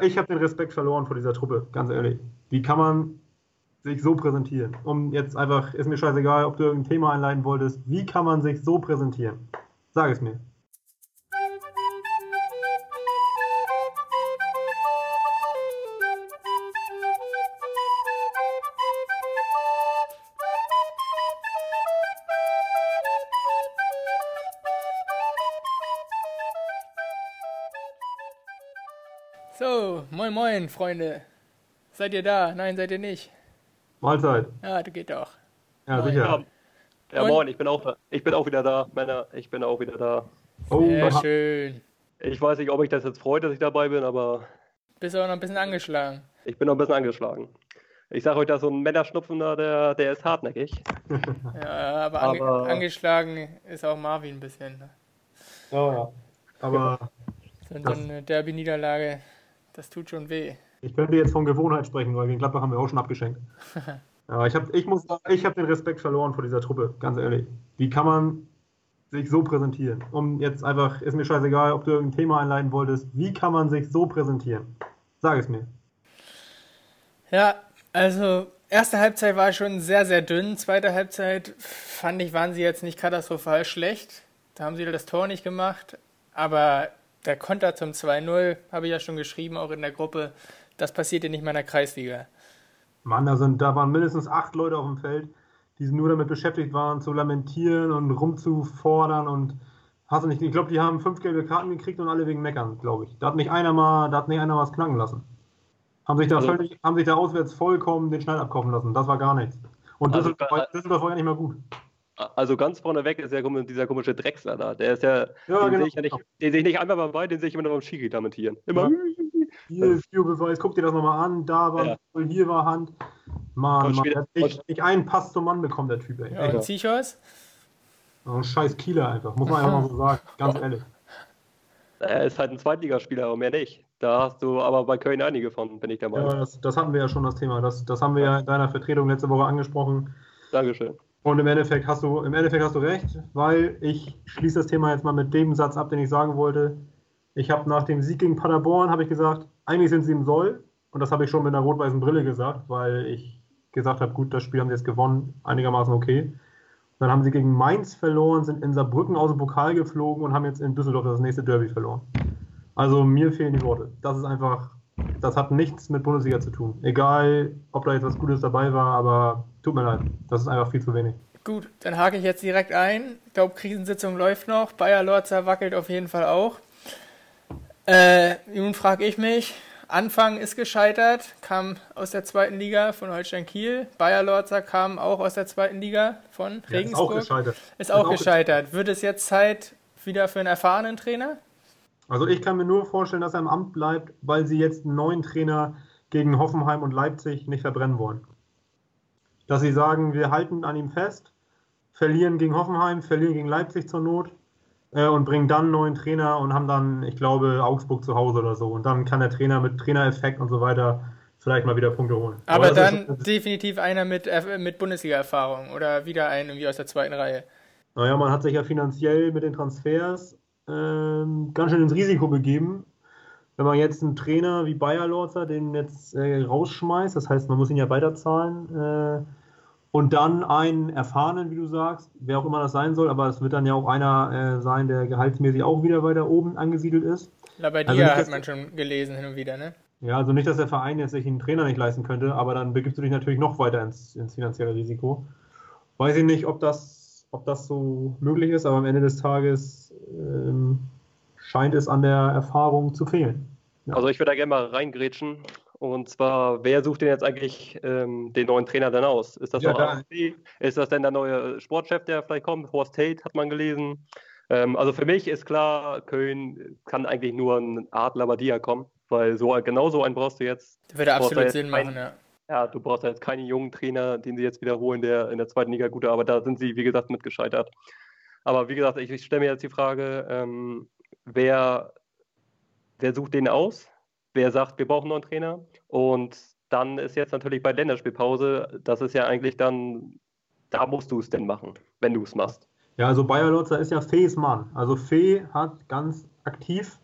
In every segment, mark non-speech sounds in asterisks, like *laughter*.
ich habe den Respekt verloren vor dieser Truppe, ganz ehrlich. Wie kann man sich so präsentieren? Um jetzt einfach, ist mir scheißegal, ob du irgendein Thema einleiten wolltest. Wie kann man sich so präsentieren? Sag es mir. Moin moin, Freunde. Seid ihr da? Nein, seid ihr nicht. Mahlzeit. Ja, das geht doch. Ja, Moin. sicher. Ja, Und- moin, ich bin, auch, ich bin auch wieder da, Männer, ich bin auch wieder da. Oh, Sehr schön. Ich weiß nicht, ob ich das jetzt freut, dass ich dabei bin, aber Bist aber noch ein bisschen angeschlagen. ich bin noch ein bisschen angeschlagen. Ich sage euch, dass so ein Männerschnupfen da, der, der ist hartnäckig. *laughs* Ja, aber, ange Aber- angeschlagen ist auch Marvin ein bisschen. ne? ja, ja. Aber So, so eine Derby-Niederlage, das tut schon weh. ich könnte jetzt von Gewohnheit sprechen, weil gegen Gladbach haben wir auch schon abgeschenkt. *laughs* Ja, ich, hab, ich muss sagen, ich habe den Respekt verloren vor dieser Truppe, ganz ehrlich. Wie kann man sich so präsentieren? Um jetzt einfach, ist mir scheißegal, ob du irgendein Thema einleiten wolltest. Wie kann man sich so präsentieren? Sag es mir. Ja, also erste Halbzeit war schon sehr, sehr dünn. Zweite Halbzeit fand ich, waren sie jetzt nicht katastrophal schlecht. Da haben sie das Tor nicht gemacht. Aber der Konter zum 2-0, habe ich ja schon geschrieben, auch in der Gruppe, das passiert ja nicht mal in der Kreisliga. Mann, da, sind, da waren mindestens acht Leute auf dem Feld, die nur damit beschäftigt waren, zu lamentieren und rumzufordern und hast du nicht, ich glaube, die haben fünf gelbe Karten gekriegt und alle wegen Meckern, glaube ich. Da hat nicht einer mal, da hat nicht einer was knacken lassen. Haben sich da Also- völlig, haben sich da auswärts vollkommen den Schneid abkaufen lassen. Das war gar nichts. Und Also Düsseldorf, Düsseldorf war ja nicht mal gut. Also ganz vorneweg ist ja komisch- dieser komische Drechsler da. Der ist ja, Ja, den genau. sehe ich ja nicht, den sehe ich nicht einmal bei, den sehe ich immer nur beim Schiri lamentieren. Immer. Hier, Videobeweis, guck dir das nochmal an, da war Ja. Hier war Hand. Mann, Mann, der hat nicht, nicht einen Pass zum Mann bekommen, der Typ, ey. Ja, und Zichos? So ein scheiß Kieler einfach, muss man einfach mal so *laughs* sagen, ganz ehrlich. Er ist halt ein Zweitligaspieler, aber mehr nicht. Da hast du aber bei Köln einige von, bin ich der Ja, Meinung. das, das hatten wir ja schon das Thema. Das, das haben wir ja in deiner Vertretung letzte Woche angesprochen. Dankeschön. Und im Endeffekt hast du, im Endeffekt hast du recht, weil ich schließe das Thema jetzt mal mit dem Satz ab, den ich sagen wollte. Ich habe nach dem Sieg gegen Paderborn habe ich gesagt, eigentlich sind sie im Soll. Und das habe ich schon mit einer rot-weißen Brille gesagt, weil ich gesagt habe, gut, das Spiel haben sie jetzt gewonnen, einigermaßen okay. Dann haben sie gegen Mainz verloren, sind in Saarbrücken aus dem Pokal geflogen und haben jetzt in Düsseldorf das nächste Derby verloren. Also mir fehlen die Worte. Das ist einfach, das hat nichts mit Bundesliga zu tun. Egal, ob da jetzt was Gutes dabei war, aber tut mir leid, das ist einfach viel zu wenig. Gut, dann hake ich jetzt direkt ein. Ich glaube, Krisensitzung läuft noch. Bayer Lorzer wackelt auf jeden Fall auch. Äh, nun frage ich mich, Anfang ist gescheitert, kam aus der zweiten Liga von Holstein Kiel. Bayer Lorzer kam auch aus der zweiten Liga von Ja, ist auch Regensburg. gescheitert. Ist auch gescheitert. Wird es jetzt Zeit wieder für einen erfahrenen Trainer? Also ich kann mir nur vorstellen, dass er im Amt bleibt, weil sie jetzt einen neuen Trainer gegen Hoffenheim und Leipzig nicht verbrennen wollen. Dass sie sagen, wir halten an ihm fest, verlieren gegen Hoffenheim, verlieren gegen Leipzig zur Not äh, und bringen dann einen neuen Trainer und haben dann, ich glaube, Augsburg zu Hause oder so. Und dann kann der Trainer mit Trainereffekt und so weiter vielleicht mal wieder Punkte holen. Aber, ist dann schon- definitiv einer mit, äh, mit Bundesliga-Erfahrung oder wieder einen irgendwie aus der zweiten Reihe. Naja, man hat sich ja finanziell mit den Transfers ähm, ganz schön ins Risiko begeben. Wenn man jetzt einen Trainer wie Bayer Lorzer den jetzt äh, rausschmeißt, das heißt, man muss ihn ja weiterzahlen, äh, und dann einen erfahrenen, wie du sagst, wer auch immer das sein soll, aber es wird dann ja auch einer äh, sein, der gehaltsmäßig auch wieder weiter oben angesiedelt ist. Labadia Also nicht, hat man schon gelesen hin und wieder, ne? Ja, also nicht, dass der Verein jetzt sich einen Trainer nicht leisten könnte, aber dann begibst du dich natürlich noch weiter ins, ins finanzielle Risiko. Weiß ich nicht, ob das, ob das so möglich ist, aber am Ende des Tages ähm, scheint es an der Erfahrung zu fehlen. Ja. Also ich würde da gerne mal reingrätschen. Und zwar, wer sucht denn jetzt eigentlich ähm, den neuen Trainer denn aus? Ist das Ja, noch da- AFC? Ist das denn der neue Sportchef, der vielleicht kommt? Horst Tate hat man gelesen. Ähm, also für mich ist klar, Köln kann eigentlich nur eine Art Labadia kommen, weil so genau so einen brauchst du jetzt. Würde absolut Sinn machen, ja. Ja, du brauchst da jetzt keinen jungen Trainer, den sie jetzt wiederholen, der in der zweiten Liga gute Arbeit, da sind sie, wie gesagt, mit gescheitert. Aber wie gesagt, ich, ich stelle mir jetzt die Frage, ähm, wer, wer sucht den aus? Wer sagt, wir brauchen einen neuen Trainer? Und dann ist jetzt natürlich bei Länderspielpause, das ist ja eigentlich dann, da musst du es denn machen, wenn du es machst. Ja, also Bayer Lotzer ist ja Fees Mann. Also Fee hat ganz aktiv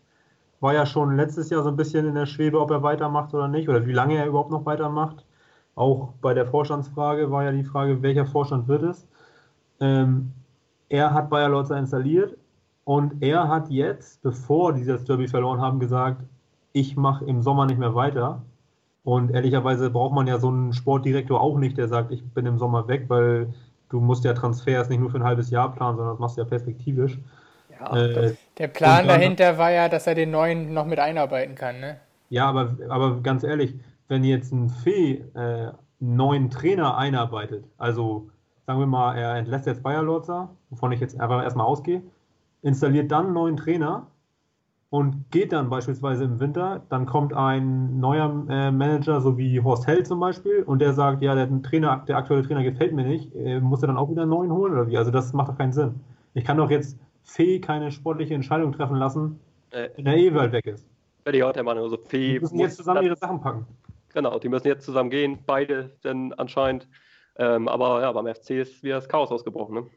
war ja schon letztes Jahr so ein bisschen in der Schwebe, ob er weitermacht oder nicht, oder wie lange er überhaupt noch weitermacht. Auch bei der Vorstandsfrage war ja die Frage, welcher Vorstand wird es. Ähm, er hat Bayer Lotzer installiert und er hat jetzt, bevor die das Derby verloren haben, gesagt, ich mache im Sommer nicht mehr weiter. Und ehrlicherweise braucht man ja so einen Sportdirektor auch nicht, der sagt, ich bin im Sommer weg, weil du musst ja Transfers nicht nur für ein halbes Jahr planen, sondern das machst du ja perspektivisch. Ja, äh, der Plan dahinter war ja, dass er den neuen noch mit einarbeiten kann, ne? Ja, aber, aber ganz ehrlich, wenn jetzt ein Fee äh, einen neuen Trainer einarbeitet, also sagen wir mal, er entlässt jetzt Bayer Lorzer, wovon ich jetzt einfach erstmal ausgehe, installiert dann einen neuen Trainer und geht dann beispielsweise im Winter, dann kommt ein neuer äh, Manager, so wie Horst Held zum Beispiel, und der sagt, ja, der Trainer, der aktuelle Trainer gefällt mir nicht, äh, muss er dann auch wieder einen neuen holen oder wie? Also das macht doch keinen Sinn. Ich kann doch jetzt Fee keine sportliche Entscheidung treffen lassen, äh, wenn der Ewald weg ist. Werde ich auch der Meinung, also Fee die müssen jetzt zusammen ihre Sachen packen. Genau, die müssen jetzt zusammen gehen, beide denn anscheinend. Ähm, aber ja, beim FC ist wieder das Chaos ausgebrochen, ne?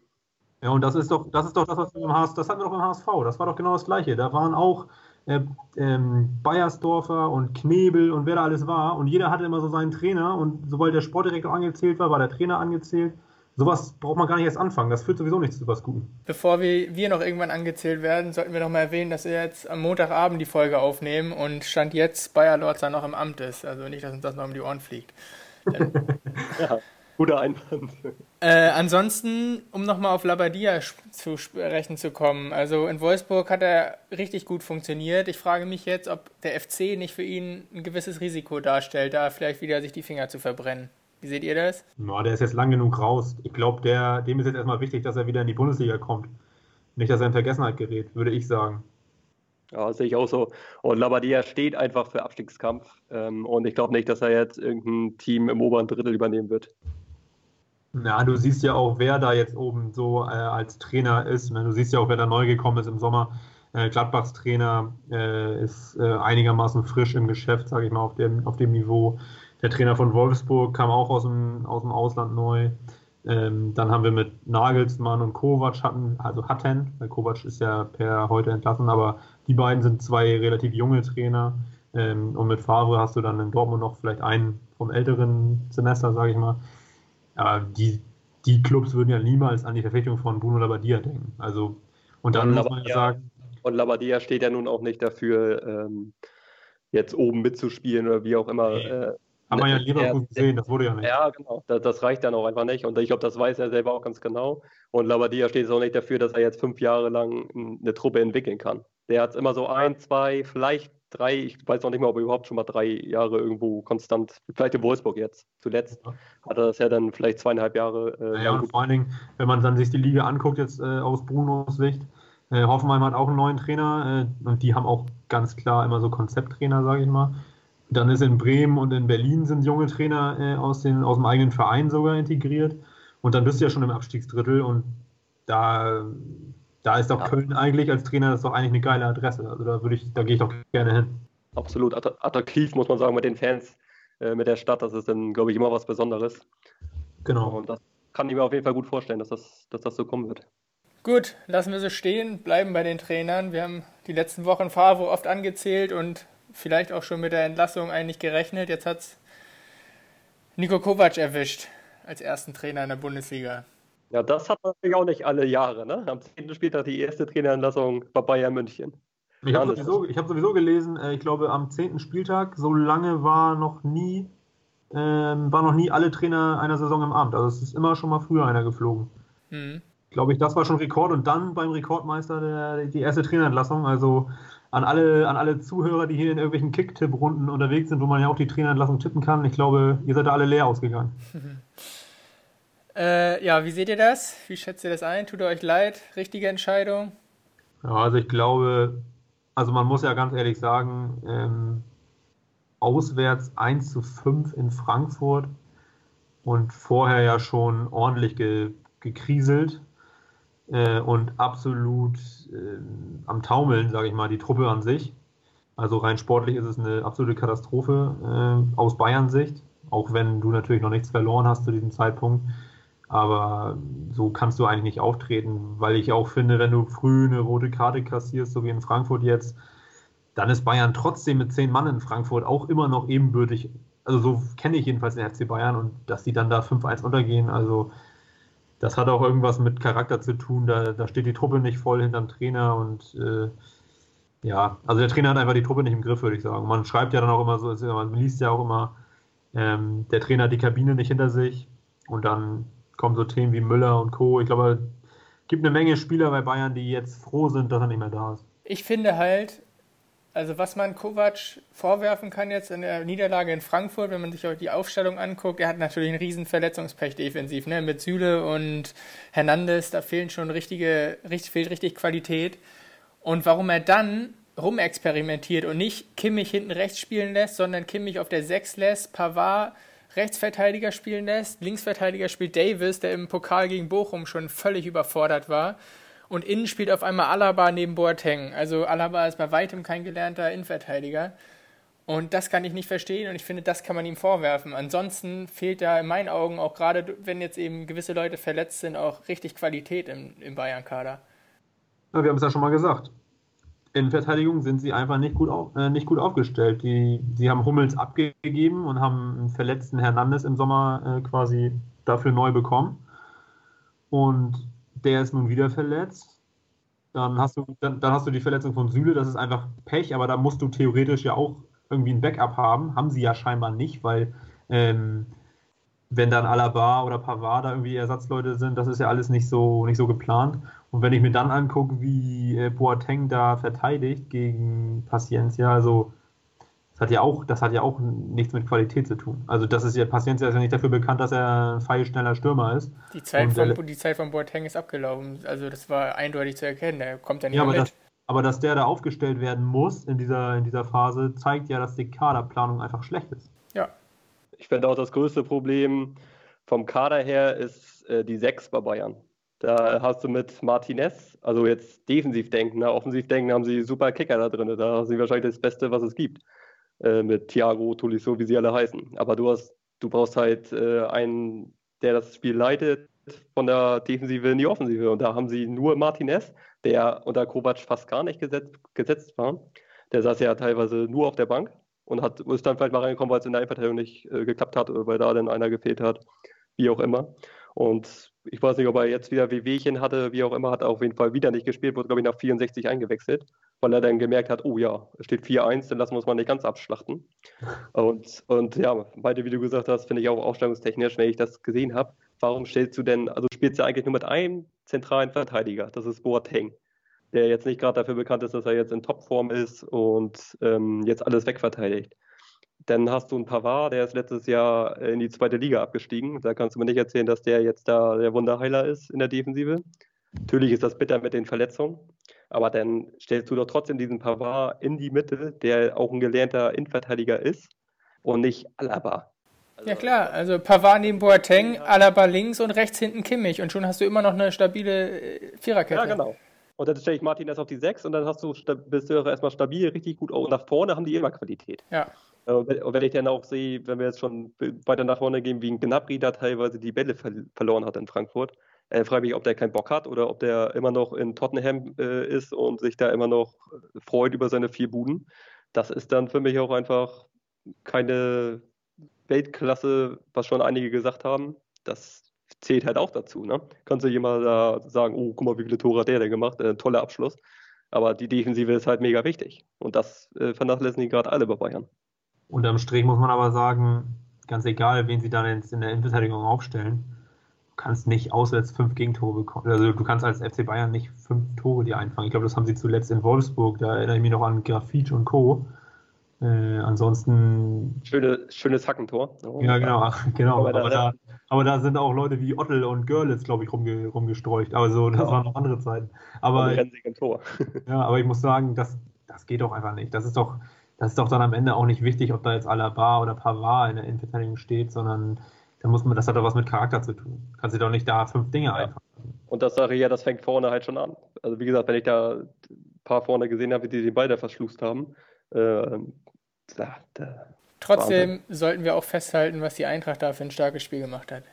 Ja, und das ist doch, das ist doch das, was wir im HSV, das hatten wir doch im HSV, das war doch genau das Gleiche. Da waren auch äh, ähm, Bayersdorfer und Knebel und wer da alles war und jeder hatte immer so seinen Trainer und sobald der Sportdirektor angezählt war, war der Trainer angezählt. Sowas braucht man gar nicht erst anfangen, das führt sowieso nichts zu was Guten. Bevor wir, wir noch irgendwann angezählt werden, sollten wir noch mal erwähnen, dass wir jetzt am Montagabend die Folge aufnehmen und Stand jetzt Bayer Lorzer noch im Amt ist. Also nicht, dass uns das noch um die Ohren fliegt. *laughs* ja. Guter Einwand. Äh, ansonsten, um nochmal auf Labadia zu sprechen zu kommen. Also in Wolfsburg hat er richtig gut funktioniert. Ich frage mich jetzt, ob der FC nicht für ihn ein gewisses Risiko darstellt, da vielleicht wieder sich die Finger zu verbrennen. Wie seht ihr das? Ja, der ist jetzt lang genug raus. Ich glaube, dem ist jetzt erstmal wichtig, dass er wieder in die Bundesliga kommt. Nicht, dass er in Vergessenheit gerät, würde ich sagen. Ja, sehe ich auch so. Und Labadia steht einfach für Abstiegskampf. Ähm, und ich glaube nicht, dass er jetzt irgendein Team im oberen Drittel übernehmen wird. Ja, du siehst ja auch, wer da jetzt oben so äh, als Trainer ist. Du siehst ja auch, wer da neu gekommen ist im Sommer. Äh, Gladbachs Trainer äh, ist äh, einigermaßen frisch im Geschäft, sage ich mal, auf dem, auf dem Niveau. Der Trainer von Wolfsburg kam auch aus dem, aus dem Ausland neu. Ähm, dann haben wir mit Nagelsmann und Kovac hatten, also hatten, weil Kovac ist ja per heute entlassen, aber die beiden sind zwei relativ junge Trainer. Ähm, und mit Favre hast du dann in Dortmund noch vielleicht einen vom älteren Semester, sage ich mal. Aber die, die Clubs würden ja niemals an die Verpflichtung von Bruno Labbadia denken. Also, und dann und muss man ja sagen. Und Labbadia steht ja nun auch nicht dafür, ähm, jetzt oben mitzuspielen oder wie auch immer. Nee. Äh, haben wir ja in Leverkusen gesehen, das wurde ja nicht. Ja, genau. Das, das reicht dann auch einfach nicht. Und ich glaube, das weiß er selber auch ganz genau. Und Labadia steht auch nicht dafür, dass er jetzt fünf Jahre lang eine Truppe entwickeln kann. Der hat immer so ein, zwei, vielleicht drei, ich weiß noch nicht mal, ob er überhaupt schon mal drei Jahre irgendwo konstant, vielleicht in Wolfsburg jetzt. Zuletzt ja. hat er das ja dann vielleicht zweieinhalb Jahre. Äh, ja, und vor allen Dingen, wenn man dann sich die Liga anguckt, jetzt äh, aus Brunos Sicht, äh, Hoffenheim hat auch einen neuen Trainer äh, und die haben auch ganz klar immer so Konzepttrainer, sage ich mal. Dann ist in Bremen und in Berlin sind junge Trainer äh, aus, den, aus dem eigenen Verein sogar integriert. Und dann bist du ja schon im Abstiegsdrittel und da da ist doch ja. Köln eigentlich als Trainer das ist doch eigentlich eine geile Adresse. Also da würde ich, da gehe ich doch gerne hin. Absolut attraktiv, muss man sagen, mit den Fans, äh, mit der Stadt. Das ist dann, glaube ich, immer was Besonderes. Genau. Und das kann ich mir auf jeden Fall gut vorstellen, dass das, dass das so kommen wird. Gut, lassen wir so stehen, bleiben bei den Trainern. Wir haben die letzten Wochen Favre oft angezählt und vielleicht auch schon mit der Entlassung eigentlich gerechnet. Jetzt hat es Nico Kovac erwischt als ersten Trainer in der Bundesliga. Ja, das hat man natürlich auch nicht alle Jahre. Ne? Am 10. Spieltag die erste Trainerentlassung bei Bayern München. Ich habe sowieso, hab sowieso gelesen, äh, ich glaube am 10. Spieltag, so lange war noch nie, ähm, war noch nie alle Trainer einer Saison im Amt. Also es ist immer schon mal früher einer geflogen. Mhm. Glaube ich, das war schon Rekord und dann beim Rekordmeister der, die erste Trainerentlassung. Also an alle, an alle Zuhörer, die hier in irgendwelchen Kick-Tipp-Runden unterwegs sind, wo man ja auch die Trainerentlassung tippen kann. Ich glaube, ihr seid da alle leer ausgegangen. *laughs* Äh, ja, wie seht ihr das? Wie schätzt ihr das ein? Tut ihr euch leid? Richtige Entscheidung? Ja, also ich glaube, also man muss ja ganz ehrlich sagen, ähm, auswärts 1 zu 5 in Frankfurt und vorher ja schon ordentlich ge, gekriselt äh, und absolut äh, am Taumeln, sage ich mal, die Truppe an sich. Also rein sportlich ist es eine absolute Katastrophe äh, aus Bayern Sicht, auch wenn du natürlich noch nichts verloren hast zu diesem Zeitpunkt. Aber so kannst du eigentlich nicht auftreten, weil ich auch finde, wenn du früh eine rote Karte kassierst, so wie in Frankfurt jetzt, dann ist Bayern trotzdem mit zehn Mann in Frankfurt auch immer noch ebenbürtig. Also so kenne ich jedenfalls den FC Bayern und dass die dann da 5-1 untergehen, also das hat auch irgendwas mit Charakter zu tun. Da, da steht die Truppe nicht voll hinterm Trainer und äh, ja, also der Trainer hat einfach die Truppe nicht im Griff, würde ich sagen. Man schreibt ja dann auch immer so, man liest ja auch immer, ähm, der Trainer hat die Kabine nicht hinter sich und dann kommen so Themen wie Müller und Co. Ich glaube, es gibt eine Menge Spieler bei Bayern, die jetzt froh sind, dass er nicht mehr da ist. Ich finde halt, also was man Kovac vorwerfen kann jetzt in der Niederlage in Frankfurt, wenn man sich die Aufstellung anguckt, er hat natürlich einen riesen Verletzungspech defensiv, ne? Mit Süle und Hernandez, da fehlen schon richtige, richtig, fehlt richtig Qualität. Und warum er dann rumexperimentiert und nicht Kimmich hinten rechts spielen lässt, sondern Kimmich auf der 6 lässt, Pavard Rechtsverteidiger spielen lässt, Linksverteidiger spielt Davis, der im Pokal gegen Bochum schon völlig überfordert war und innen spielt auf einmal Alaba neben Boateng. Also Alaba ist bei weitem kein gelernter Innenverteidiger. Und das kann ich nicht verstehen und ich finde, das kann man ihm vorwerfen. Ansonsten fehlt da in meinen Augen auch gerade, wenn jetzt eben gewisse Leute verletzt sind, auch richtig Qualität im, im Bayern-Kader. Ja, wir haben es ja schon mal gesagt. In Verteidigung sind sie einfach nicht gut, auf, äh, nicht gut aufgestellt. Die, sie haben Hummels abgegeben und haben einen verletzten Hernandez im Sommer äh, quasi dafür neu bekommen. Und der ist nun wieder verletzt. Dann hast du, dann, dann, hast du die Verletzung von Süle, das ist einfach Pech, aber da musst du theoretisch ja auch irgendwie ein Backup haben. Haben sie ja scheinbar nicht, weil ähm, wenn dann Alaba oder Pavard da irgendwie Ersatzleute sind, das ist ja alles nicht so, nicht so geplant. Und wenn ich mir dann angucke, wie äh, Boateng da verteidigt gegen Paciencia, also das hat ja auch, das hat ja auch nichts mit Qualität zu tun. Also das ist ja, Paciencia ist ja nicht dafür bekannt, dass er ein feilschneller Stürmer ist. Die Zeit, von, der, die Zeit von Boateng ist abgelaufen. Also das war eindeutig zu erkennen. Der kommt ja nicht ja, aber mit. Das, aber dass der da aufgestellt werden muss in dieser, in dieser Phase, zeigt ja, dass die Kaderplanung einfach schlecht ist. Ja. Ich finde auch das größte Problem vom Kader her ist äh, die Sechs bei Bayern. Da hast du mit Martinez, also jetzt defensiv denken, ne? offensiv denken haben sie super Kicker da drin. Da haben sie wahrscheinlich das Beste, was es gibt. Äh, mit Thiago, Tolisso, wie sie alle heißen. Aber du hast, du brauchst halt äh, einen, der das Spiel leitet, von der Defensive in die Offensive. Und da haben sie nur Martinez, der unter Kovac fast gar nicht gesetzt, gesetzt war. Der saß ja teilweise nur auf der Bank und hat, ist dann vielleicht mal reingekommen, weil es in der Innenverteidigung nicht äh, geklappt hat oder weil da dann einer gefehlt hat, wie auch immer. Und ich weiß nicht, ob er jetzt wieder Wehwehchen hatte, wie auch immer, hat er auf jeden Fall wieder nicht gespielt, wurde, glaube ich, nach 64 eingewechselt, weil er dann gemerkt hat, oh ja, es steht 4-1, dann lassen wir uns mal nicht ganz abschlachten. *laughs* Und, und ja, beide, wie du gesagt hast, finde ich auch ausstellungstechnisch, wenn ich das gesehen habe, warum stellst du denn, also spielst du eigentlich nur mit einem zentralen Verteidiger, das ist Boateng, der jetzt nicht gerade dafür bekannt ist, dass er jetzt in Topform ist und ähm, jetzt alles wegverteidigt. Dann hast du einen Pavard, der ist letztes Jahr in die zweite Liga abgestiegen. Da kannst du mir nicht erzählen, dass der jetzt da der Wunderheiler ist in der Defensive. Natürlich ist das bitter mit den Verletzungen, aber dann stellst du doch trotzdem diesen Pavard in die Mitte, der auch ein gelernter Innenverteidiger ist und nicht Alaba. Also, ja klar, also Pavard neben Boateng, Alaba links und rechts hinten Kimmich und schon hast du immer noch eine stabile äh, Viererkette. Ja, genau. Und dann stelle ich Martin erst auf die 6 und dann hast du, bist du erstmal stabil, richtig gut. Und nach vorne haben die immer Qualität. Ja. Äh, und wenn ich dann auch sehe, wenn wir jetzt schon weiter nach vorne gehen, wie ein Gnabry da teilweise die Bälle ver verloren hat in Frankfurt, äh, frage mich, ob der keinen Bock hat oder ob der immer noch in Tottenham äh, ist und sich da immer noch freut über seine vier Buden. Das ist dann für mich auch einfach keine Weltklasse, was schon einige gesagt haben. Das zählt halt auch dazu. Ne? Kannst du jemand da sagen, oh, guck mal, wie viele Tore hat der denn gemacht? Äh, toller Abschluss. Aber die Defensive ist halt mega wichtig. Und das äh, vernachlässigen gerade alle bei Bayern. Unterm Strich muss man aber sagen, ganz egal, wen sie dann in der Innenverteidigung aufstellen, kannst nicht auswärts fünf Gegentore bekommen. Also du kannst als FC Bayern nicht fünf Tore dir einfangen. Ich glaube, das haben sie zuletzt in Wolfsburg, da erinnere ich mich noch an Grafitsch und Co. Äh, ansonsten. Schöne, schönes Hackentor. Oh, ja, genau, genau. Aber, aber, da, aber, da, sind auch Leute wie Ottel und Görlitz, glaube ich, rumge, rumgestreucht. Also das ja. waren noch andere Zeiten. Aber, *laughs* ja, aber ich muss sagen, das, das geht doch einfach nicht. Das ist doch, das ist doch dann am Ende auch nicht wichtig, ob da jetzt Alaba oder Pavard in der Innenverteidigung steht, sondern da muss man, das hat doch was mit Charakter zu tun. Kannst du doch nicht da fünf Dinge ja. einfahren. Und das sage ich ja, das fängt vorne halt schon an. Also wie gesagt, wenn ich da ein paar vorne gesehen habe, die den Ball da verschlust haben, äh, da, da Trotzdem Wahnsinn. sollten wir auch festhalten, was die Eintracht da für ein starkes Spiel gemacht hat.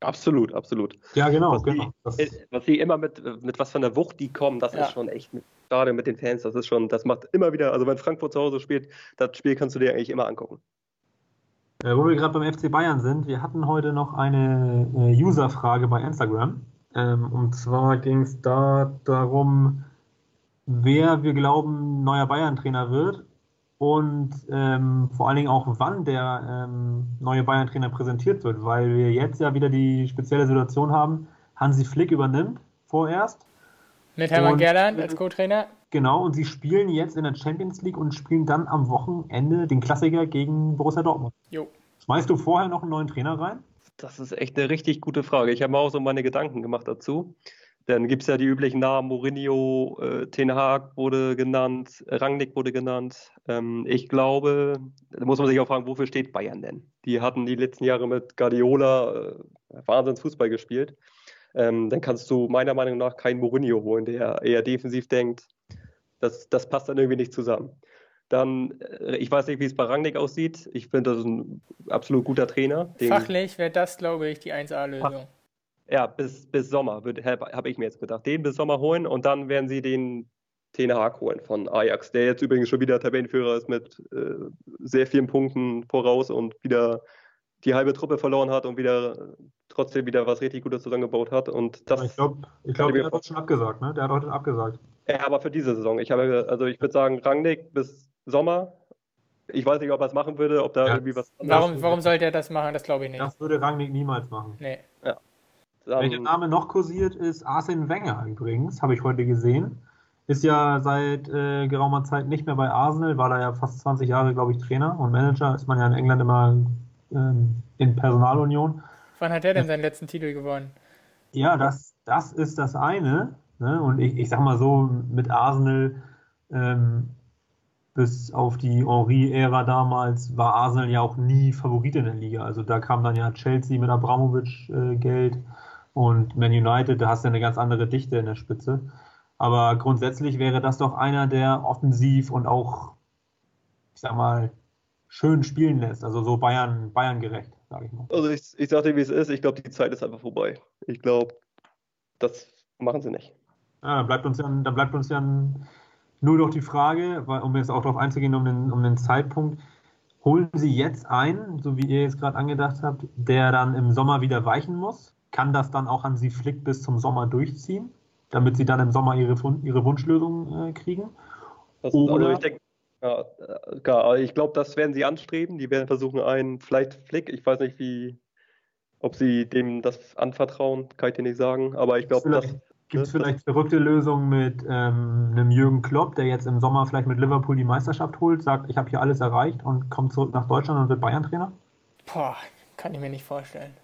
Absolut, absolut. Ja, genau, was genau. Die, äh, was sie immer mit, mit was von der Wucht die kommen, das ja. ist schon echt, gerade mit den Fans, das ist schon, das macht immer wieder, also wenn Frankfurt zu Hause spielt, das Spiel kannst du dir eigentlich immer angucken. Äh, wo wir gerade beim FC Bayern sind, wir hatten heute noch eine äh, User-Frage bei Instagram. Ähm, und zwar ging es da darum, wer wir glauben neuer Bayern-Trainer wird und ähm, vor allen Dingen auch, wann der ähm, neue Bayern-Trainer präsentiert wird, weil wir jetzt ja wieder die spezielle Situation haben, Hansi Flick übernimmt vorerst. Mit Hermann Gerland als Co-Trainer. Genau, und sie spielen jetzt in der Champions League und spielen dann am Wochenende den Klassiker gegen Borussia Dortmund. Jo. Schmeißt du vorher noch einen neuen Trainer rein? Das ist echt eine richtig gute Frage. Ich habe mir auch so meine Gedanken gemacht dazu. Dann gibt es ja die üblichen Namen, Mourinho, äh, Ten Hag wurde genannt, Rangnick wurde genannt. Ähm, ich glaube, da muss man sich auch fragen, wofür steht Bayern denn? Die hatten die letzten Jahre mit Guardiola äh, Wahnsinns Fußball gespielt. Ähm, dann kannst du meiner Meinung nach keinen Mourinho holen, der eher defensiv denkt. Das, das passt dann irgendwie nicht zusammen. Dann, äh, ich weiß nicht, wie es bei Rangnick aussieht. Ich finde, das ist ein absolut guter Trainer. Fachlich wäre das, glaube ich, die 1A-Lösung. Ja, bis, bis Sommer, habe ich mir jetzt gedacht. Den bis Sommer holen und dann werden sie den Ten Hag holen von Ajax, der jetzt übrigens schon wieder Tabellenführer ist mit äh, sehr vielen Punkten voraus und wieder die halbe Truppe verloren hat und wieder trotzdem wieder was richtig Gutes zusammengebaut hat. Und das ich glaube, ich glaub, der hat das schon abgesagt, ne? Der hat heute abgesagt. Ja, aber für diese Saison. Ich habe, also ich würde sagen, Rangnick bis Sommer. Ich weiß nicht, ob er es machen würde, ob da ja. irgendwie was. Warum, warum sollte er das machen? Das glaube ich nicht. Das würde Rangnick niemals machen. Nee. Ja. Welcher Name noch kursiert ist Arsene Wenger übrigens, habe ich heute gesehen. Ist ja seit äh, geraumer Zeit nicht mehr bei Arsenal, war da ja fast 20 Jahre, glaube ich, Trainer und Manager. Ist man ja in England immer ähm, in Personalunion. Wann hat er denn seinen letzten Titel gewonnen? Ja, das, das ist das eine. Ne? Und ich, ich sag mal so, mit Arsenal ähm, bis auf die Henri-Ära damals war Arsenal ja auch nie Favorit in der Liga. Also da kam dann ja Chelsea mit Abramovic äh, Geld und Man United, da hast du eine ganz andere Dichte in der Spitze. Aber grundsätzlich wäre das doch einer, der offensiv und auch, ich sag mal, schön spielen lässt. Also so Bayern, Bayern gerecht, sage ich mal. Also ich, ich sag dir, wie es ist. Ich glaube, die Zeit ist einfach vorbei. Ich glaube, das machen sie nicht. Ja, dann bleibt uns ja, dann bleibt uns ja nur noch die Frage, um jetzt auch darauf einzugehen, um den, um den Zeitpunkt. Holen Sie jetzt ein, so wie ihr jetzt gerade angedacht habt, der dann im Sommer wieder weichen muss? Kann das dann auch an Sie Flick bis zum Sommer durchziehen, damit Sie dann im Sommer Ihre, ihre Wunschlösung äh, kriegen? Das, Oder, also ich denke, ja, klar, ich glaube, das werden Sie anstreben. Die werden versuchen, einen, vielleicht Flick, ich weiß nicht, wie, ob Sie dem das anvertrauen, kann ich dir nicht sagen, aber ich glaube, das Gibt es vielleicht verrückte Lösungen mit ähm, einem Jürgen Klopp, der jetzt im Sommer vielleicht mit Liverpool die Meisterschaft holt, sagt, ich habe hier alles erreicht und kommt zurück nach Deutschland und wird Bayern-Trainer? Boah, kann ich mir nicht vorstellen.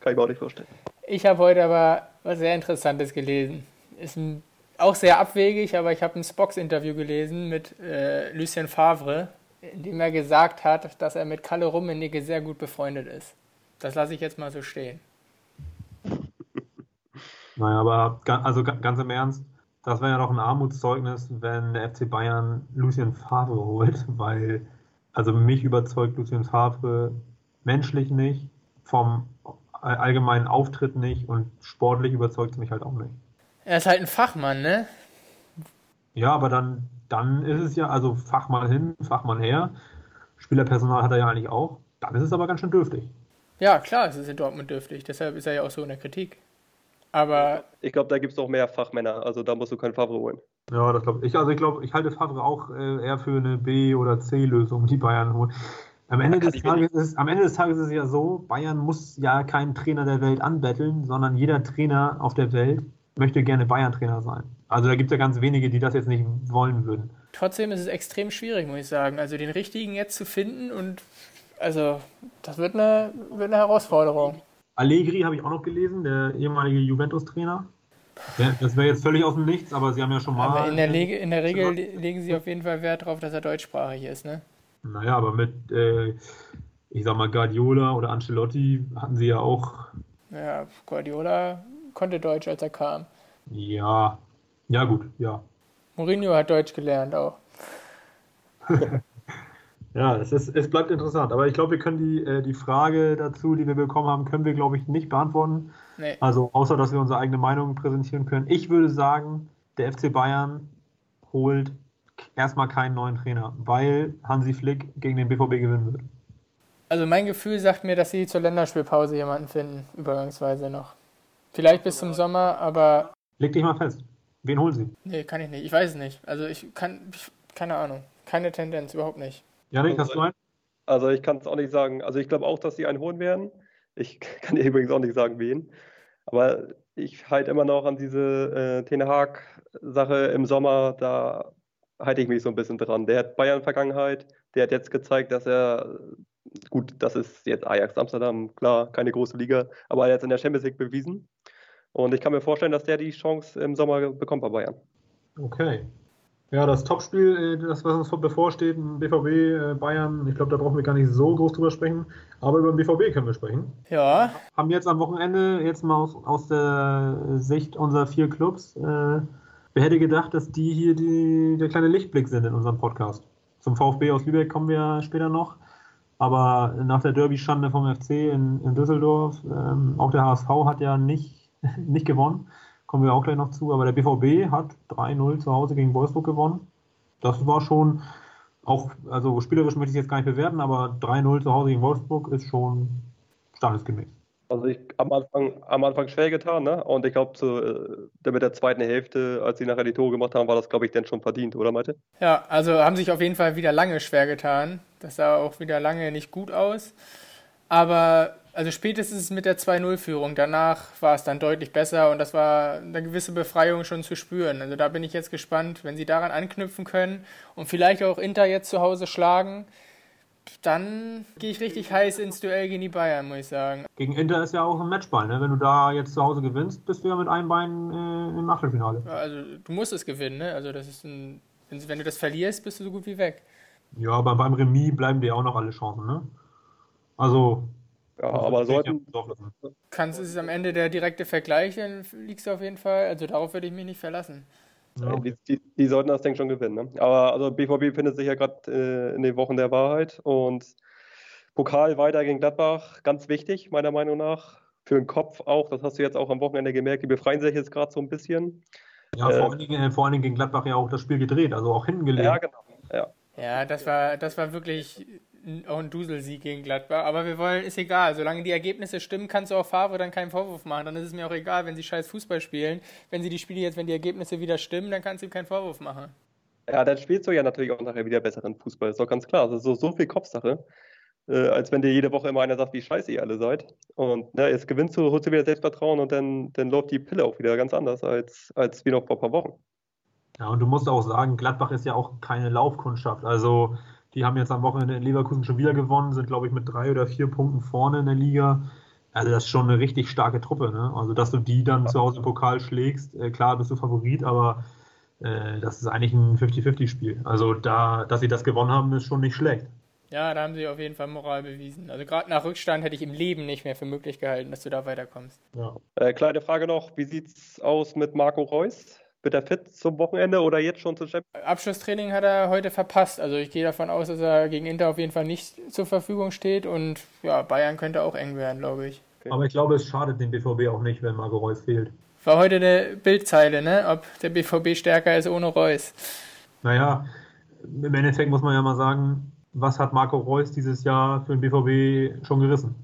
Kann ich mir auch nicht vorstellen. Ich habe heute aber was sehr Interessantes gelesen. Ist ein, auch sehr abwegig, aber ich habe ein Spox-Interview gelesen mit äh, Lucien Favre, in dem er gesagt hat, dass er mit Kalle Rummenigge sehr gut befreundet ist. Das lasse ich jetzt mal so stehen. Naja, aber also ganz im Ernst, das wäre ja doch ein Armutszeugnis, wenn der FC Bayern Lucien Favre holt, *laughs* weil, also mich überzeugt Lucien Favre menschlich nicht, vom allgemeinen Auftritt nicht und sportlich überzeugt es mich halt auch nicht. Er ist halt ein Fachmann, ne? Ja, aber dann, dann ist es ja, also Fachmann hin, Fachmann her. Spielerpersonal hat er ja eigentlich auch. Dann ist es aber ganz schön dürftig. Ja, klar, es ist in Dortmund dürftig. Deshalb ist er ja auch so in der Kritik. Aber ich glaube, da gibt es noch mehr Fachmänner. Also da musst du keinen Favre holen. Ja, das glaube ich. Also ich glaube, ich halte Favre auch äh, eher für eine B- oder C-Lösung, die Bayern holen. Am Ende, des Tages ist, am Ende des Tages ist es ja so, Bayern muss ja keinen Trainer der Welt anbetteln, sondern jeder Trainer auf der Welt möchte gerne Bayern-Trainer sein. Also da gibt es ja ganz wenige, die das jetzt nicht wollen würden. Trotzdem ist es extrem schwierig, muss ich sagen. Also den richtigen jetzt zu finden und also das wird eine, wird eine Herausforderung. Allegri habe ich auch noch gelesen, der ehemalige Juventus-Trainer. Das wäre jetzt völlig aus dem Nichts, aber sie haben ja schon mal. Aber in der, Lege, in der Regel legen sie auf jeden Fall Wert darauf, dass er deutschsprachig ist, ne? Naja, aber mit, äh, ich sag mal, Guardiola oder Ancelotti hatten sie ja auch. Ja, Guardiola konnte Deutsch, als er kam. Ja, ja, gut, ja. Mourinho hat Deutsch gelernt auch. *laughs* Ja, es, ist, es bleibt interessant. Aber ich glaube, wir können die, äh, die Frage dazu, die wir bekommen haben, können wir, glaube ich, nicht beantworten. Nee. Also außer, dass wir unsere eigene Meinung präsentieren können. Ich würde sagen, der FC Bayern holt erstmal keinen neuen Trainer, weil Hansi Flick gegen den BVB gewinnen wird. Also mein Gefühl sagt mir, dass sie zur Länderspielpause jemanden finden, übergangsweise noch. Vielleicht bis zum Sommer, aber. Leg dich mal fest. Wen holen sie? Nee, kann ich nicht. Ich weiß es nicht. Also ich kann, keine Ahnung. Keine Tendenz, überhaupt nicht. Janik, hast du einen? Also ich kann es auch nicht sagen. Also ich glaube auch, dass sie einen holen werden. Ich *laughs* kann übrigens auch nicht sagen, wen. Aber ich halte immer noch an diese äh, Ten Haag-Sache im Sommer. Da halte ich mich so ein bisschen dran. Der hat Bayern-Vergangenheit. Der hat jetzt gezeigt, dass er, gut, das ist jetzt Ajax Amsterdam, klar, keine große Liga, aber er hat jetzt in der Champions League bewiesen. Und ich kann mir vorstellen, dass der die Chance im Sommer bekommt bei Bayern. Okay. Ja, das Topspiel, äh, das was uns bevorsteht, BVB, äh, Bayern, ich glaube, da brauchen wir gar nicht so groß drüber sprechen, aber über den BVB können wir sprechen. Ja. Haben jetzt am Wochenende, jetzt mal aus, aus der Sicht unserer vier Clubs, äh, wer hätte gedacht, dass die hier die, der kleine Lichtblick sind in unserem Podcast? Zum VfB aus Lübeck kommen wir später noch, aber nach der Derby-Schande vom FC in, in Düsseldorf, ähm, auch der HSV hat ja nicht, *laughs* nicht gewonnen kommen wir auch gleich noch zu. Aber der BVB hat 3-0 zu Hause gegen Wolfsburg gewonnen. Das war schon auch, also spielerisch möchte ich jetzt gar nicht bewerten, aber 3-0 zu Hause gegen Wolfsburg ist schon standesgemäß. Also ich am Anfang, am Anfang schwer getan, ne? Und ich glaube, äh, mit der zweiten Hälfte, als sie nachher die Tore gemacht haben, war das, glaube ich, dann schon verdient, oder Malte? Ja, also haben sich auf jeden Fall wieder lange schwer getan. Das sah auch wieder lange nicht gut aus. Aber also spätestens mit der 2-0-Führung. Danach war es dann deutlich besser und das war eine gewisse Befreiung schon zu spüren. Also da bin ich jetzt gespannt, wenn sie daran anknüpfen können und vielleicht auch Inter jetzt zu Hause schlagen, dann gehe ich richtig heiß ins Duell gegen die Bayern, muss ich sagen. Gegen Inter ist ja auch ein Matchball, ne? Wenn du da jetzt zu Hause gewinnst, bist du ja mit einem Bein äh, im Achtelfinale. also du musst es gewinnen, ne? Also das ist ein, wenn du das verlierst, bist du so gut wie weg. Ja, aber beim Remis bleiben dir auch noch alle Chancen, ne? Also ja, aber sollten. Kannst du es am Ende der direkte Vergleich, dann liegst du auf jeden Fall. Also darauf würde ich mich nicht verlassen. Ja. Die, die, die, sollten das, denke ich, schon gewinnen. Ne? Aber also BVB findet sich ja gerade äh, in den Wochen der Wahrheit und Pokal weiter gegen Gladbach, ganz wichtig, meiner Meinung nach. Für den Kopf auch, das hast du jetzt auch am Wochenende gemerkt, die befreien sich jetzt gerade so ein bisschen. Ja, vor, äh, allen Dingen, vor allen Dingen gegen Gladbach ja auch das Spiel gedreht, also auch hinten gelegt. Ja, genau. Ja. Ja, das war, das war wirklich auch ein Duselsieg gegen Gladbach. Aber wir wollen, ist egal. Solange die Ergebnisse stimmen, kannst du auch Favre dann keinen Vorwurf machen. Dann ist es mir auch egal, wenn sie scheiß Fußball spielen. Wenn sie die Spiele jetzt, wenn die Ergebnisse wieder stimmen, dann kannst du ihm keinen Vorwurf machen. Ja, dann spielst du ja natürlich auch nachher wieder besseren Fußball. Ist doch ganz klar. Das ist so, so viel Kopfsache. Äh, als wenn dir jede Woche immer einer sagt, wie scheiße ihr alle seid. Und ne, jetzt gewinnst du, holst du wieder Selbstvertrauen und dann, dann läuft die Pille auch wieder ganz anders als, als wie noch vor ein paar Wochen. Ja, und du musst auch sagen, Gladbach ist ja auch keine Laufkundschaft. Also die haben jetzt am Wochenende in Leverkusen schon wieder gewonnen, sind, glaube ich, mit drei oder vier Punkten vorne in der Liga. Also das ist schon eine richtig starke Truppe. Ne? Also dass du die dann zu Hause im Pokal schlägst, äh, klar bist du Favorit, aber äh, das ist eigentlich ein 50-50-Spiel. Also da, dass sie das gewonnen haben, ist schon nicht schlecht. Ja, da haben sie auf jeden Fall Moral bewiesen. Also gerade nach Rückstand hätte ich im Leben nicht mehr für möglich gehalten, dass du da weiterkommst. Ja. Äh, kleine Frage noch, wie sieht es aus mit Marco Reus? Wird er fit zum Wochenende oder jetzt schon zur Champions Abschlusstraining hat er heute verpasst. Also ich gehe davon aus, dass er gegen Inter auf jeden Fall nicht zur Verfügung steht und ja, Bayern könnte auch eng werden, glaube ich. Okay. Aber ich glaube, es schadet dem BVB auch nicht, wenn Marco Reus fehlt. War heute eine Bildzeile, ne? Ob der BVB stärker ist ohne Reus. Naja, im Endeffekt muss man ja mal sagen, was hat Marco Reus dieses Jahr für den BVB schon gerissen?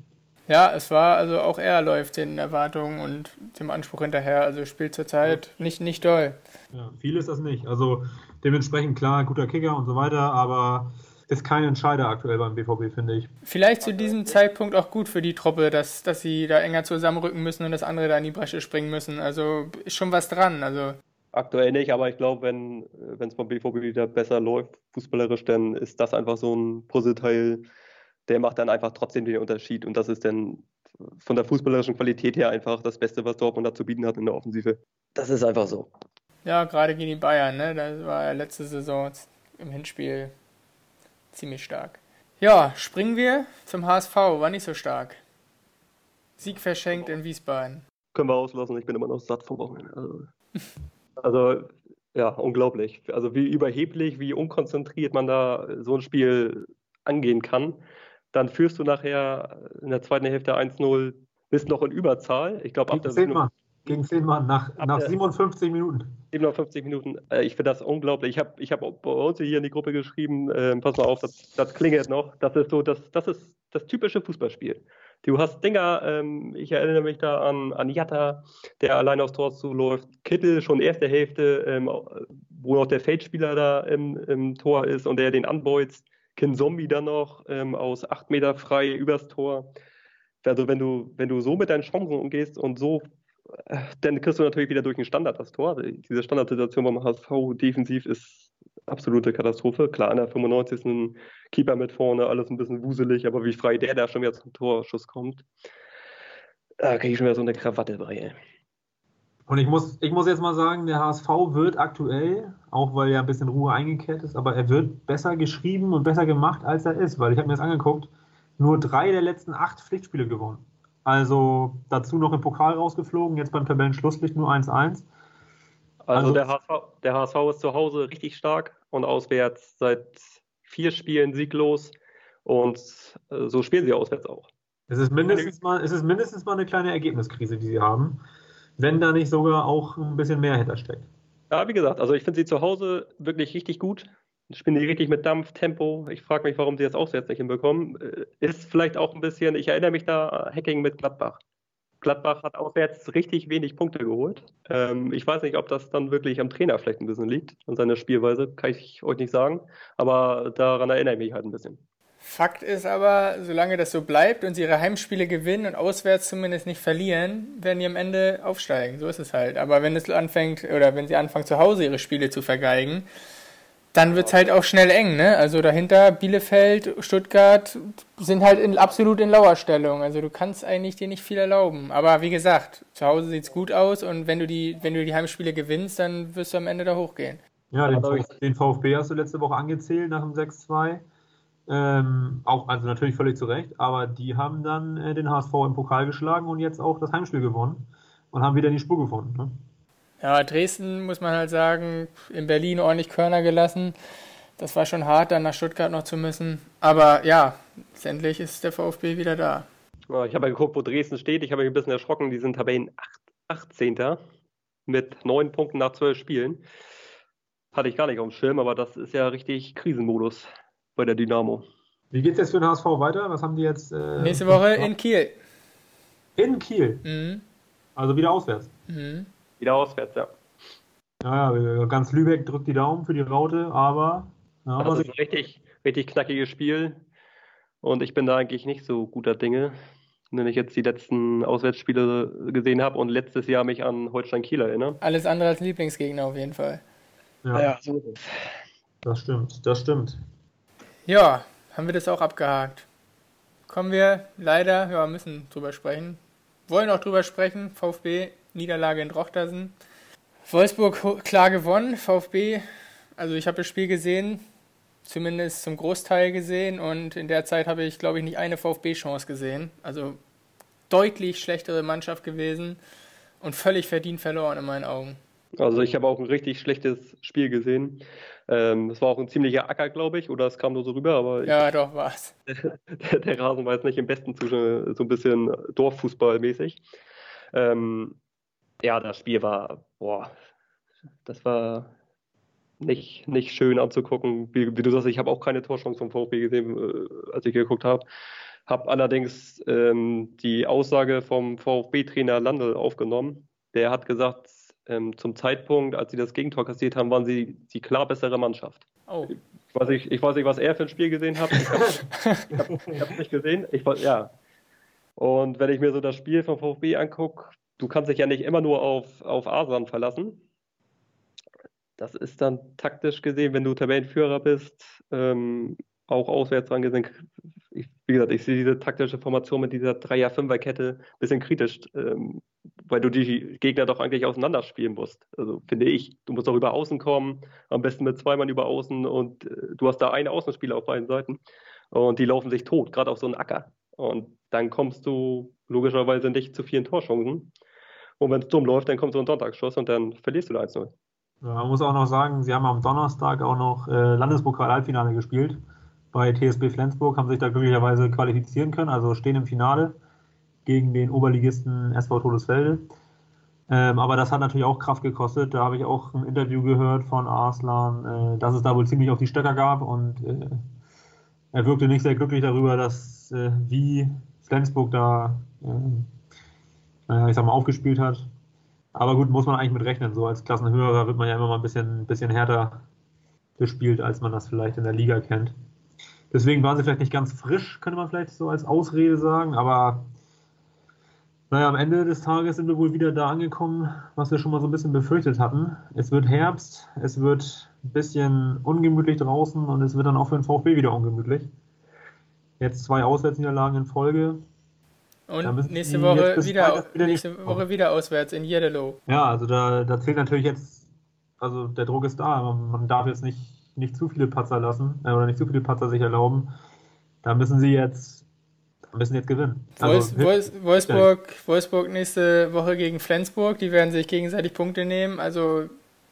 Ja, es war, also auch er läuft den Erwartungen und dem Anspruch hinterher. Also spielt zurzeit ja. nicht, nicht doll. Ja, viel ist das nicht. Also dementsprechend klar, guter Kicker und so weiter, aber ist kein Entscheider aktuell beim BVB, finde ich. Vielleicht zu diesem Zeitpunkt auch gut für die Truppe, dass, dass sie da enger zusammenrücken müssen und das andere da in die Bresche springen müssen. Also ist schon was dran. Also Aktuell nicht, aber ich glaube, wenn es beim BVB wieder besser läuft, fußballerisch, dann ist das einfach so ein Puzzleteil, der macht dann einfach trotzdem den Unterschied. Und das ist dann von der fußballerischen Qualität her einfach das Beste, was Dortmund da zu bieten hat in der Offensive. Das ist einfach so. Ja, gerade gegen die Bayern, ne? Das war ja letzte Saison im Hinspiel ziemlich stark. Ja, springen wir zum HSV, war nicht so stark. Sieg verschenkt in Wiesbaden. Können wir auslassen, ich bin immer noch satt vom Wochenende. Also, *laughs* also ja, unglaublich. Also wie überheblich, wie unkonzentriert man da so ein Spiel angehen kann, dann führst du nachher in der zweiten Hälfte 1-0, bist noch in Überzahl. Ich glaube, ab der Minute, gegen zehn Mann nach, nach 57 Minuten. 57 Minuten. Äh, ich finde das unglaublich. Ich habe ich hab bei uns hier in die Gruppe geschrieben, äh, pass mal auf, das, das klingelt noch. Das ist so, das, das ist das typische Fußballspiel. Du hast Dinger, ähm, ich erinnere mich da an, an Jatta, der allein aufs Tor zuläuft. Kittel schon erste Hälfte, ähm, wo noch der Feldspieler da im, im Tor ist und der den anbeuzt. Kin Zombie dann noch ähm, aus acht Meter frei übers Tor. Also wenn du, wenn du so mit deinen Chancen umgehst und so dann kriegst du natürlich wieder durch den Standard das Tor. Diese Standardsituation beim HSV defensiv ist absolute Katastrophe. Klar, in der 95. ein Keeper mit vorne, alles ein bisschen wuselig, aber wie frei der da schon wieder zum Torschuss kommt, da kriege ich schon wieder so eine Krawatte bei. Und ich muss, ich muss jetzt mal sagen, der HSV wird aktuell, auch weil er ein bisschen Ruhe eingekehrt ist, aber er wird besser geschrieben und besser gemacht, als er ist, weil ich habe mir das angeguckt, nur drei der letzten acht Pflichtspiele gewonnen. Also dazu noch im Pokal rausgeflogen, jetzt beim Tabellenschlusslicht nur 1-1. Also, also der, HSV, der HSV ist zu Hause richtig stark und auswärts seit vier Spielen sieglos und äh, so spielen sie auswärts auch. Es ist, mindestens mal, es ist mindestens mal eine kleine Ergebniskrise, die sie haben, wenn da nicht sogar auch ein bisschen mehr hintersteckt. Ja, wie gesagt, also ich finde sie zu Hause wirklich richtig gut spielen die richtig mit Dampf, Tempo. Ich frage mich, warum sie das auch jetzt nicht hinbekommen. Äh, ist vielleicht auch ein bisschen, ich erinnere mich da, Hacking mit Gladbach. Gladbach hat auswärts richtig wenig Punkte geholt. Ähm, ich weiß nicht, ob das dann wirklich am Trainer vielleicht ein bisschen liegt und seiner Spielweise, kann ich euch nicht sagen. Aber daran erinnere ich mich halt ein bisschen. Fakt ist aber, solange das so bleibt und sie ihre Heimspiele gewinnen und auswärts zumindest nicht verlieren, werden die am Ende aufsteigen. So ist es halt. Aber wenn es anfängt, oder wenn sie anfangen zu Hause ihre Spiele zu vergeigen, dann wird es halt auch schnell eng, ne? Also dahinter Bielefeld, Stuttgart sind halt in, absolut in Lauerstellung. Also du kannst eigentlich dir nicht viel erlauben. Aber wie gesagt, zu Hause sieht es gut aus und wenn du die, wenn du die Heimspiele gewinnst, dann wirst du am Ende da hochgehen. Ja, den, den VfB hast du letzte Woche angezählt nach dem 6-2. Ähm, auch, also natürlich völlig zu Recht, aber die haben dann äh, den HSV im Pokal geschlagen und jetzt auch das Heimspiel gewonnen und haben wieder in die Spur gefunden. Ne? Ja, Dresden muss man halt sagen, in Berlin ordentlich Körner gelassen. Das war schon hart, dann nach Stuttgart noch zu müssen. Aber ja, letztendlich ist der VfB wieder da. Ja, ich habe ja geguckt, wo Dresden steht. Ich habe mich ein bisschen erschrocken. Die sind Tabellen 18. mit neun Punkten nach zwölf Spielen. Hatte ich gar nicht auf dem Schirm, aber das ist ja richtig Krisenmodus bei der Dynamo. Wie geht es jetzt für den HSV weiter? Was haben die jetzt? Äh, Nächste Woche in Kiel. In Kiel? Mhm. Also wieder auswärts. Mhm. Wieder auswärts, ja. Ja, ja, ganz Lübeck drückt die Daumen für die Raute, aber. Ja, das ist ein richtig, richtig knackiges Spiel. Und ich bin da eigentlich nicht so guter Dinge, wenn ich jetzt die letzten Auswärtsspiele gesehen habe und letztes Jahr mich an Holstein Kiel erinnere. Alles andere als Lieblingsgegner auf jeden Fall. Ja, ja so ist es. Das stimmt, das stimmt. Ja, haben wir das auch abgehakt. Kommen wir leider, ja, müssen drüber sprechen. Wollen auch drüber sprechen. VfB Niederlage in Drochtersen. Wolfsburg klar gewonnen, VfB. Also ich habe das Spiel gesehen, zumindest zum Großteil gesehen und in der Zeit habe ich, glaube ich, nicht eine VfB-Chance gesehen. Also deutlich schlechtere Mannschaft gewesen und völlig verdient verloren in meinen Augen. Also ich habe auch ein richtig schlechtes Spiel gesehen. Ähm, es war auch ein ziemlicher Acker, glaube ich, oder es kam nur so rüber, aber ja, ich, doch war's. *laughs* Der, der, Rasen war jetzt nicht im besten Zustand, so ein bisschen Dorffußballmäßig. Ähm, ja, das Spiel war, boah, das war nicht, nicht schön anzugucken. Wie, wie du sagst, ich habe auch keine Torchance vom VfB gesehen, äh, als ich geguckt habe. Habe allerdings ähm, die Aussage vom VfB-Trainer Landl aufgenommen. Der hat gesagt, ähm, zum Zeitpunkt, als sie das Gegentor kassiert haben, waren sie die klar bessere Mannschaft. Oh. Ich weiß nicht, ich weiß nicht was er für ein Spiel gesehen hat. Ich habe es nicht gesehen. Ich, ja. Und wenn ich mir so das Spiel vom VfB angucke, du kannst dich ja nicht immer nur auf, auf Asan verlassen. Das ist dann taktisch gesehen, wenn du Tabellenführer bist, ähm, auch auswärts angesehen. Ich, wie gesagt, ich sehe diese taktische Formation mit dieser Dreier-Fünfer-Kette ein bisschen kritisch, ähm, weil du die Gegner doch eigentlich auseinanderspielen musst. Also finde ich, du musst auch über Außen kommen, am besten mit zwei Mann über Außen und äh, du hast da einen Außenspieler auf beiden Seiten und die laufen sich tot, gerade auf so einen Acker. Und dann kommst du logischerweise nicht zu vielen Torchancen. Und wenn es dumm läuft, dann kommt so ein Sonntagsschuss und dann verlierst du da 1-0. Ja, man muss auch noch sagen, sie haben am Donnerstag auch noch äh, Landespokal-Halbfinale gespielt. Bei TSB Flensburg, haben sich da glücklicherweise qualifizieren können, also stehen im Finale gegen den Oberligisten SV Todesfelde. Ähm, aber das hat natürlich auch Kraft gekostet. Da habe ich auch ein Interview gehört von Arslan, äh, dass es da wohl ziemlich auf die Stöcker gab und äh, er wirkte nicht sehr glücklich darüber, dass äh, wie Flensburg da, äh, ich sag mal, aufgespielt hat. Aber gut, muss man eigentlich mit rechnen. So als Klassenhöherer wird man ja immer mal ein bisschen, bisschen härter gespielt, als man das vielleicht in der Liga kennt. Deswegen waren sie vielleicht nicht ganz frisch, könnte man vielleicht so als Ausrede sagen, aber naja, am Ende des Tages sind wir wohl wieder da angekommen, was wir schon mal so ein bisschen befürchtet hatten. Es wird Herbst, es wird ein bisschen ungemütlich draußen und es wird dann auch für den VfB wieder ungemütlich. Jetzt zwei Auswärtsniederlagen in Folge. Und nächste Woche wieder, wieder nächste Woche wieder auswärts in Jeddelo. Ja, also da, da zählt natürlich jetzt, also der Druck ist da. Man, man darf jetzt nicht, nicht zu viele Patzer lassen äh, oder nicht zu viele Patzer sich erlauben. Da müssen sie jetzt müssen jetzt gewinnen. Also, Wolfs, Wolfsburg, Wolfsburg nächste Woche gegen Flensburg, die werden sich gegenseitig Punkte nehmen. Also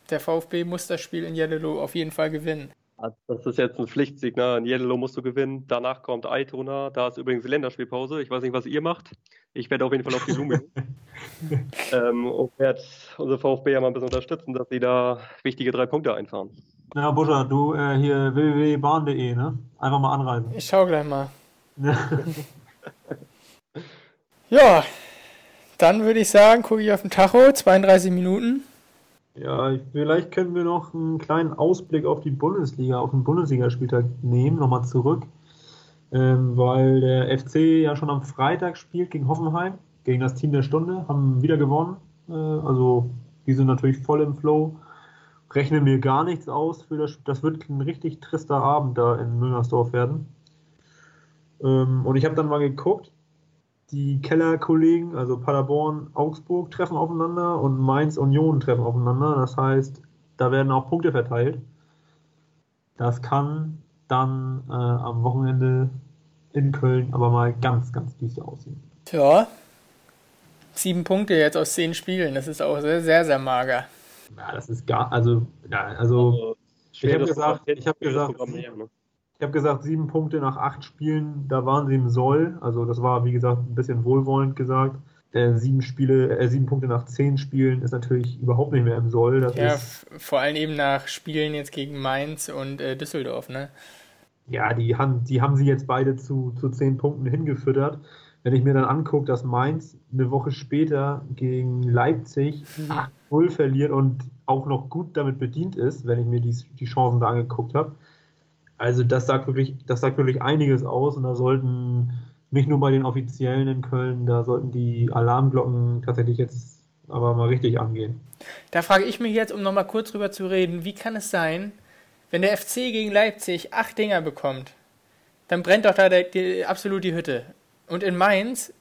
der VfB muss das Spiel in Jeddelo auf jeden Fall gewinnen. Also das ist jetzt ein Pflichtsignal. In Jeddelo musst du gewinnen. Danach kommt Altona. Da ist übrigens Länderspielpause. Ich weiß nicht, was ihr macht. Ich werde auf jeden Fall auf die Lume. *laughs* ähm, und werde unsere VfB ja mal ein bisschen unterstützen, dass sie da wichtige drei Punkte einfahren. Ja, Buscher, du äh, hier www.bahn.de, ne? Einfach mal anreisen. Ich schau gleich mal. ja, *laughs* dann würde ich sagen, gucke ich auf den Tacho, 32 Minuten. Ja, vielleicht können wir noch einen kleinen Ausblick auf die Bundesliga, auf den Bundesligaspieltag nehmen, nochmal zurück. Ähm, weil der FC ja schon am Freitag spielt gegen Hoffenheim, gegen das Team der Stunde, haben wieder gewonnen. Äh, also die sind natürlich voll im Flow. Rechnen mir gar nichts aus für das. Das wird ein richtig trister Abend da in Müngersdorf werden. Ähm, und ich habe dann mal geguckt, die Kellerkollegen, also Paderborn, Augsburg treffen aufeinander und Mainz, Union treffen aufeinander. Das heißt, da werden auch Punkte verteilt. Das kann dann äh, am Wochenende in Köln aber mal ganz, ganz düster aussehen. Tja, sieben Punkte jetzt aus zehn Spielen, das ist auch sehr, sehr, sehr mager. Ja, das ist gar, also, ja, also, also ich habe gesagt, ich habe gesagt, ne? Ich habe gesagt, sieben Punkte nach acht Spielen, da waren sie im Soll. Also das war, wie gesagt, ein bisschen wohlwollend gesagt. Äh, sieben Spiele, äh, sieben Punkte nach zehn Spielen ist natürlich überhaupt nicht mehr im Soll. Das ja, ist, vor allem eben nach Spielen jetzt gegen Mainz und äh, Düsseldorf, ne? Ja, die haben, die haben sie jetzt beide zu, zu zehn Punkten hingefüttert. Wenn ich mir dann angucke, dass Mainz eine Woche später gegen Leipzig mhm. 8-0 verliert und auch noch gut damit bedient ist, wenn ich mir die, die Chancen da angeguckt habe, also das sagt wirklich, das sagt wirklich einiges aus und da sollten nicht nur bei den Offiziellen in Köln, da sollten die Alarmglocken tatsächlich jetzt aber mal richtig angehen. Da frage ich mich jetzt, um nochmal kurz drüber zu reden, wie kann es sein, wenn der FC gegen Leipzig acht Dinger bekommt, dann brennt doch da der, die, absolut die Hütte. Und in Mainz,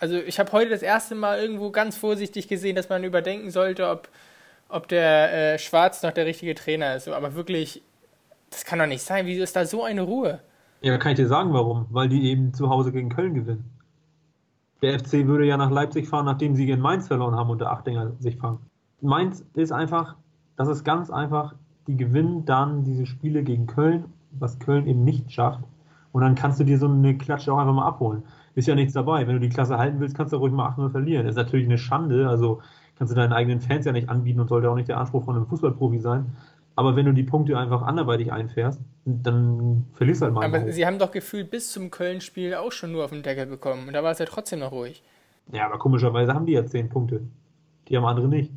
also ich habe heute das erste Mal irgendwo ganz vorsichtig gesehen, dass man überdenken sollte, ob, ob der äh, Schwarz noch der richtige Trainer ist. Aber wirklich das kann doch nicht sein. Wieso ist da so eine Ruhe? Ja, kann ich dir sagen, warum. Weil die eben zu Hause gegen Köln gewinnen. Der FC würde ja nach Leipzig fahren, nachdem sie gegen Mainz verloren haben und der Achtinger sich fangen. Mainz ist einfach, das ist ganz einfach, die gewinnen dann diese Spiele gegen Köln, was Köln eben nicht schafft. Und dann kannst du dir so eine Klatsche auch einfach mal abholen. Ist ja nichts dabei. Wenn du die Klasse halten willst, kannst du ruhig mal 8-0 verlieren. Das ist natürlich eine Schande. Also kannst du deinen eigenen Fans ja nicht anbieten und sollte auch nicht der Anspruch von einem Fußballprofi sein. Aber wenn du die Punkte einfach anderweitig einfährst, dann verlierst du halt mal. Aber sie haben doch gefühlt bis zum Köln-Spiel auch schon nur auf den Deckel bekommen. Und da war es ja trotzdem noch ruhig. Ja, aber komischerweise haben die ja zehn Punkte. Die haben andere nicht.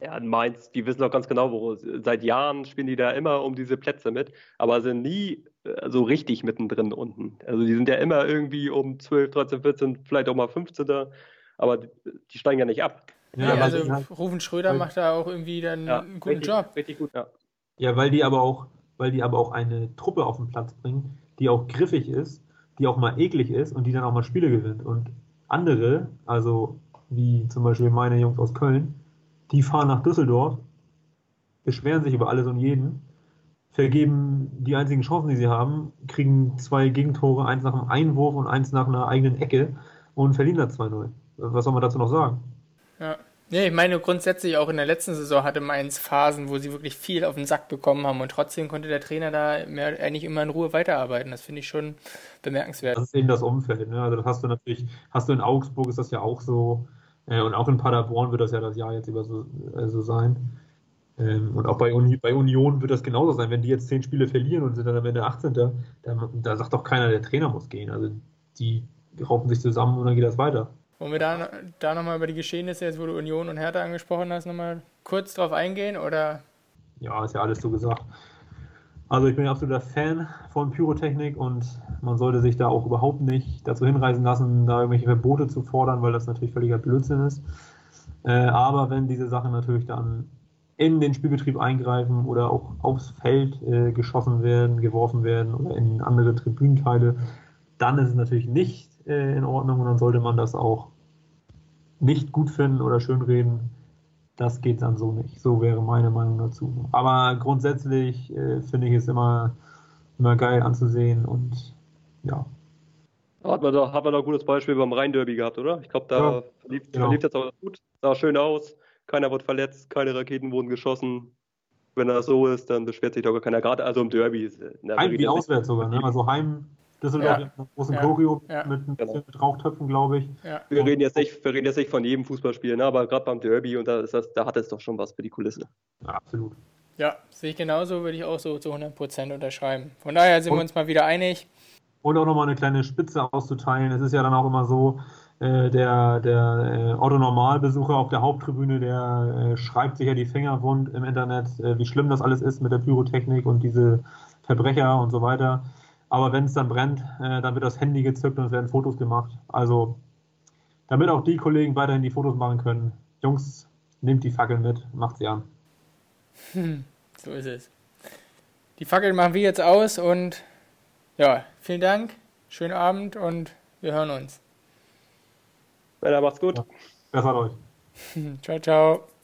Ja, Mainz, die wissen doch ganz genau, wo. Seit Jahren spielen die da immer um diese Plätze mit, aber sind nie so richtig mittendrin unten. Also die sind ja immer irgendwie um 12, 13, 14, vielleicht auch mal 15. Aber die steigen ja nicht ab. Ja, ja also Rufen Schröder macht da auch irgendwie dann ja, einen guten richtig, Job. Richtig gut, ja. Ja, weil die aber auch, weil die aber auch eine Truppe auf den Platz bringen, die auch griffig ist, die auch mal eklig ist und die dann auch mal Spiele gewinnt. Und andere, also wie zum Beispiel meine Jungs aus Köln, die fahren nach Düsseldorf, beschweren sich über alles und jeden, vergeben die einzigen Chancen, die sie haben, kriegen zwei Gegentore, eins nach einem Einwurf und eins nach einer eigenen Ecke und verlieren da 2-0. Was soll man dazu noch sagen? Ja. Nee, ich meine grundsätzlich auch in der letzten Saison hatte Mainz Phasen, wo sie wirklich viel auf den Sack bekommen haben und trotzdem konnte der Trainer da mehr, eigentlich immer in Ruhe weiterarbeiten. Das finde ich schon bemerkenswert. Das ist eben das Umfeld. Ne? Also das hast du natürlich, hast du in Augsburg ist das ja auch so äh, und auch in Paderborn wird das ja das Jahr jetzt über so, äh, so sein. Ähm, und auch bei, Uni, bei Union wird das genauso sein. Wenn die jetzt zehn Spiele verlieren und sind dann am Ende 18. Da, da sagt doch keiner, der Trainer muss gehen. Also die raufen sich zusammen und dann geht das weiter. Wollen wir da, da nochmal über die Geschehnisse, jetzt wo du Union und Hertha angesprochen hast, nochmal kurz drauf eingehen? Oder? Ja, ist ja alles so gesagt. Also ich bin absoluter Fan von Pyrotechnik und man sollte sich da auch überhaupt nicht dazu hinreißen lassen, da irgendwelche Verbote zu fordern, weil das natürlich völliger Blödsinn ist. Äh, aber wenn diese Sachen natürlich dann in den Spielbetrieb eingreifen oder auch aufs Feld äh, geschossen werden, geworfen werden oder in andere Tribünenteile, dann ist es natürlich nicht äh, in Ordnung und dann sollte man das auch nicht gut finden oder schönreden. Das geht dann so nicht. So wäre meine Meinung dazu. Aber grundsätzlich äh, finde ich es immer, immer geil anzusehen und ja. Hat man doch, hat man doch ein gutes Beispiel beim Rhein-Derby gehabt, oder? Ich glaube, da ja, lief, genau. lief das auch gut, sah schön aus, keiner wird verletzt, keine Raketen wurden geschossen. Wenn das so ist, dann beschwert sich doch gar keiner. Gerade also im Derby. Heim wie auswärts sogar, ne? Also Heim Düsseldorf ja. mit großen ja. Choreo ja. mit, mit, genau. mit Rauchtöpfen, glaube ich. Ja. Wir, reden jetzt nicht, wir reden jetzt nicht von jedem Fußballspiel, ne? aber gerade beim Derby und da, ist das, da hat es doch schon was für die Kulisse. Ja, absolut. Ja, sehe ich genauso, würde ich auch so zu 100% unterschreiben. Von daher sind und, wir uns mal wieder einig. Und auch nochmal eine kleine Spitze auszuteilen. Es ist ja dann auch immer so, äh, der, der äh, Otto-Normalbesucher auf der Haupttribüne, der äh, schreibt sich ja die Finger wund im Internet, äh, wie schlimm das alles ist mit der Pyrotechnik und diese Verbrecher und so weiter. Aber wenn es dann brennt, äh, dann wird das Handy gezückt und es werden Fotos gemacht. Also, damit auch die Kollegen weiterhin die Fotos machen können. Jungs, nehmt die Fackeln mit, macht sie an. Hm, so ist es. Die Fackeln machen wir jetzt aus und ja, vielen Dank, schönen Abend und wir hören uns. Ja, macht's gut. Ja, besser euch. *laughs* ciao, ciao.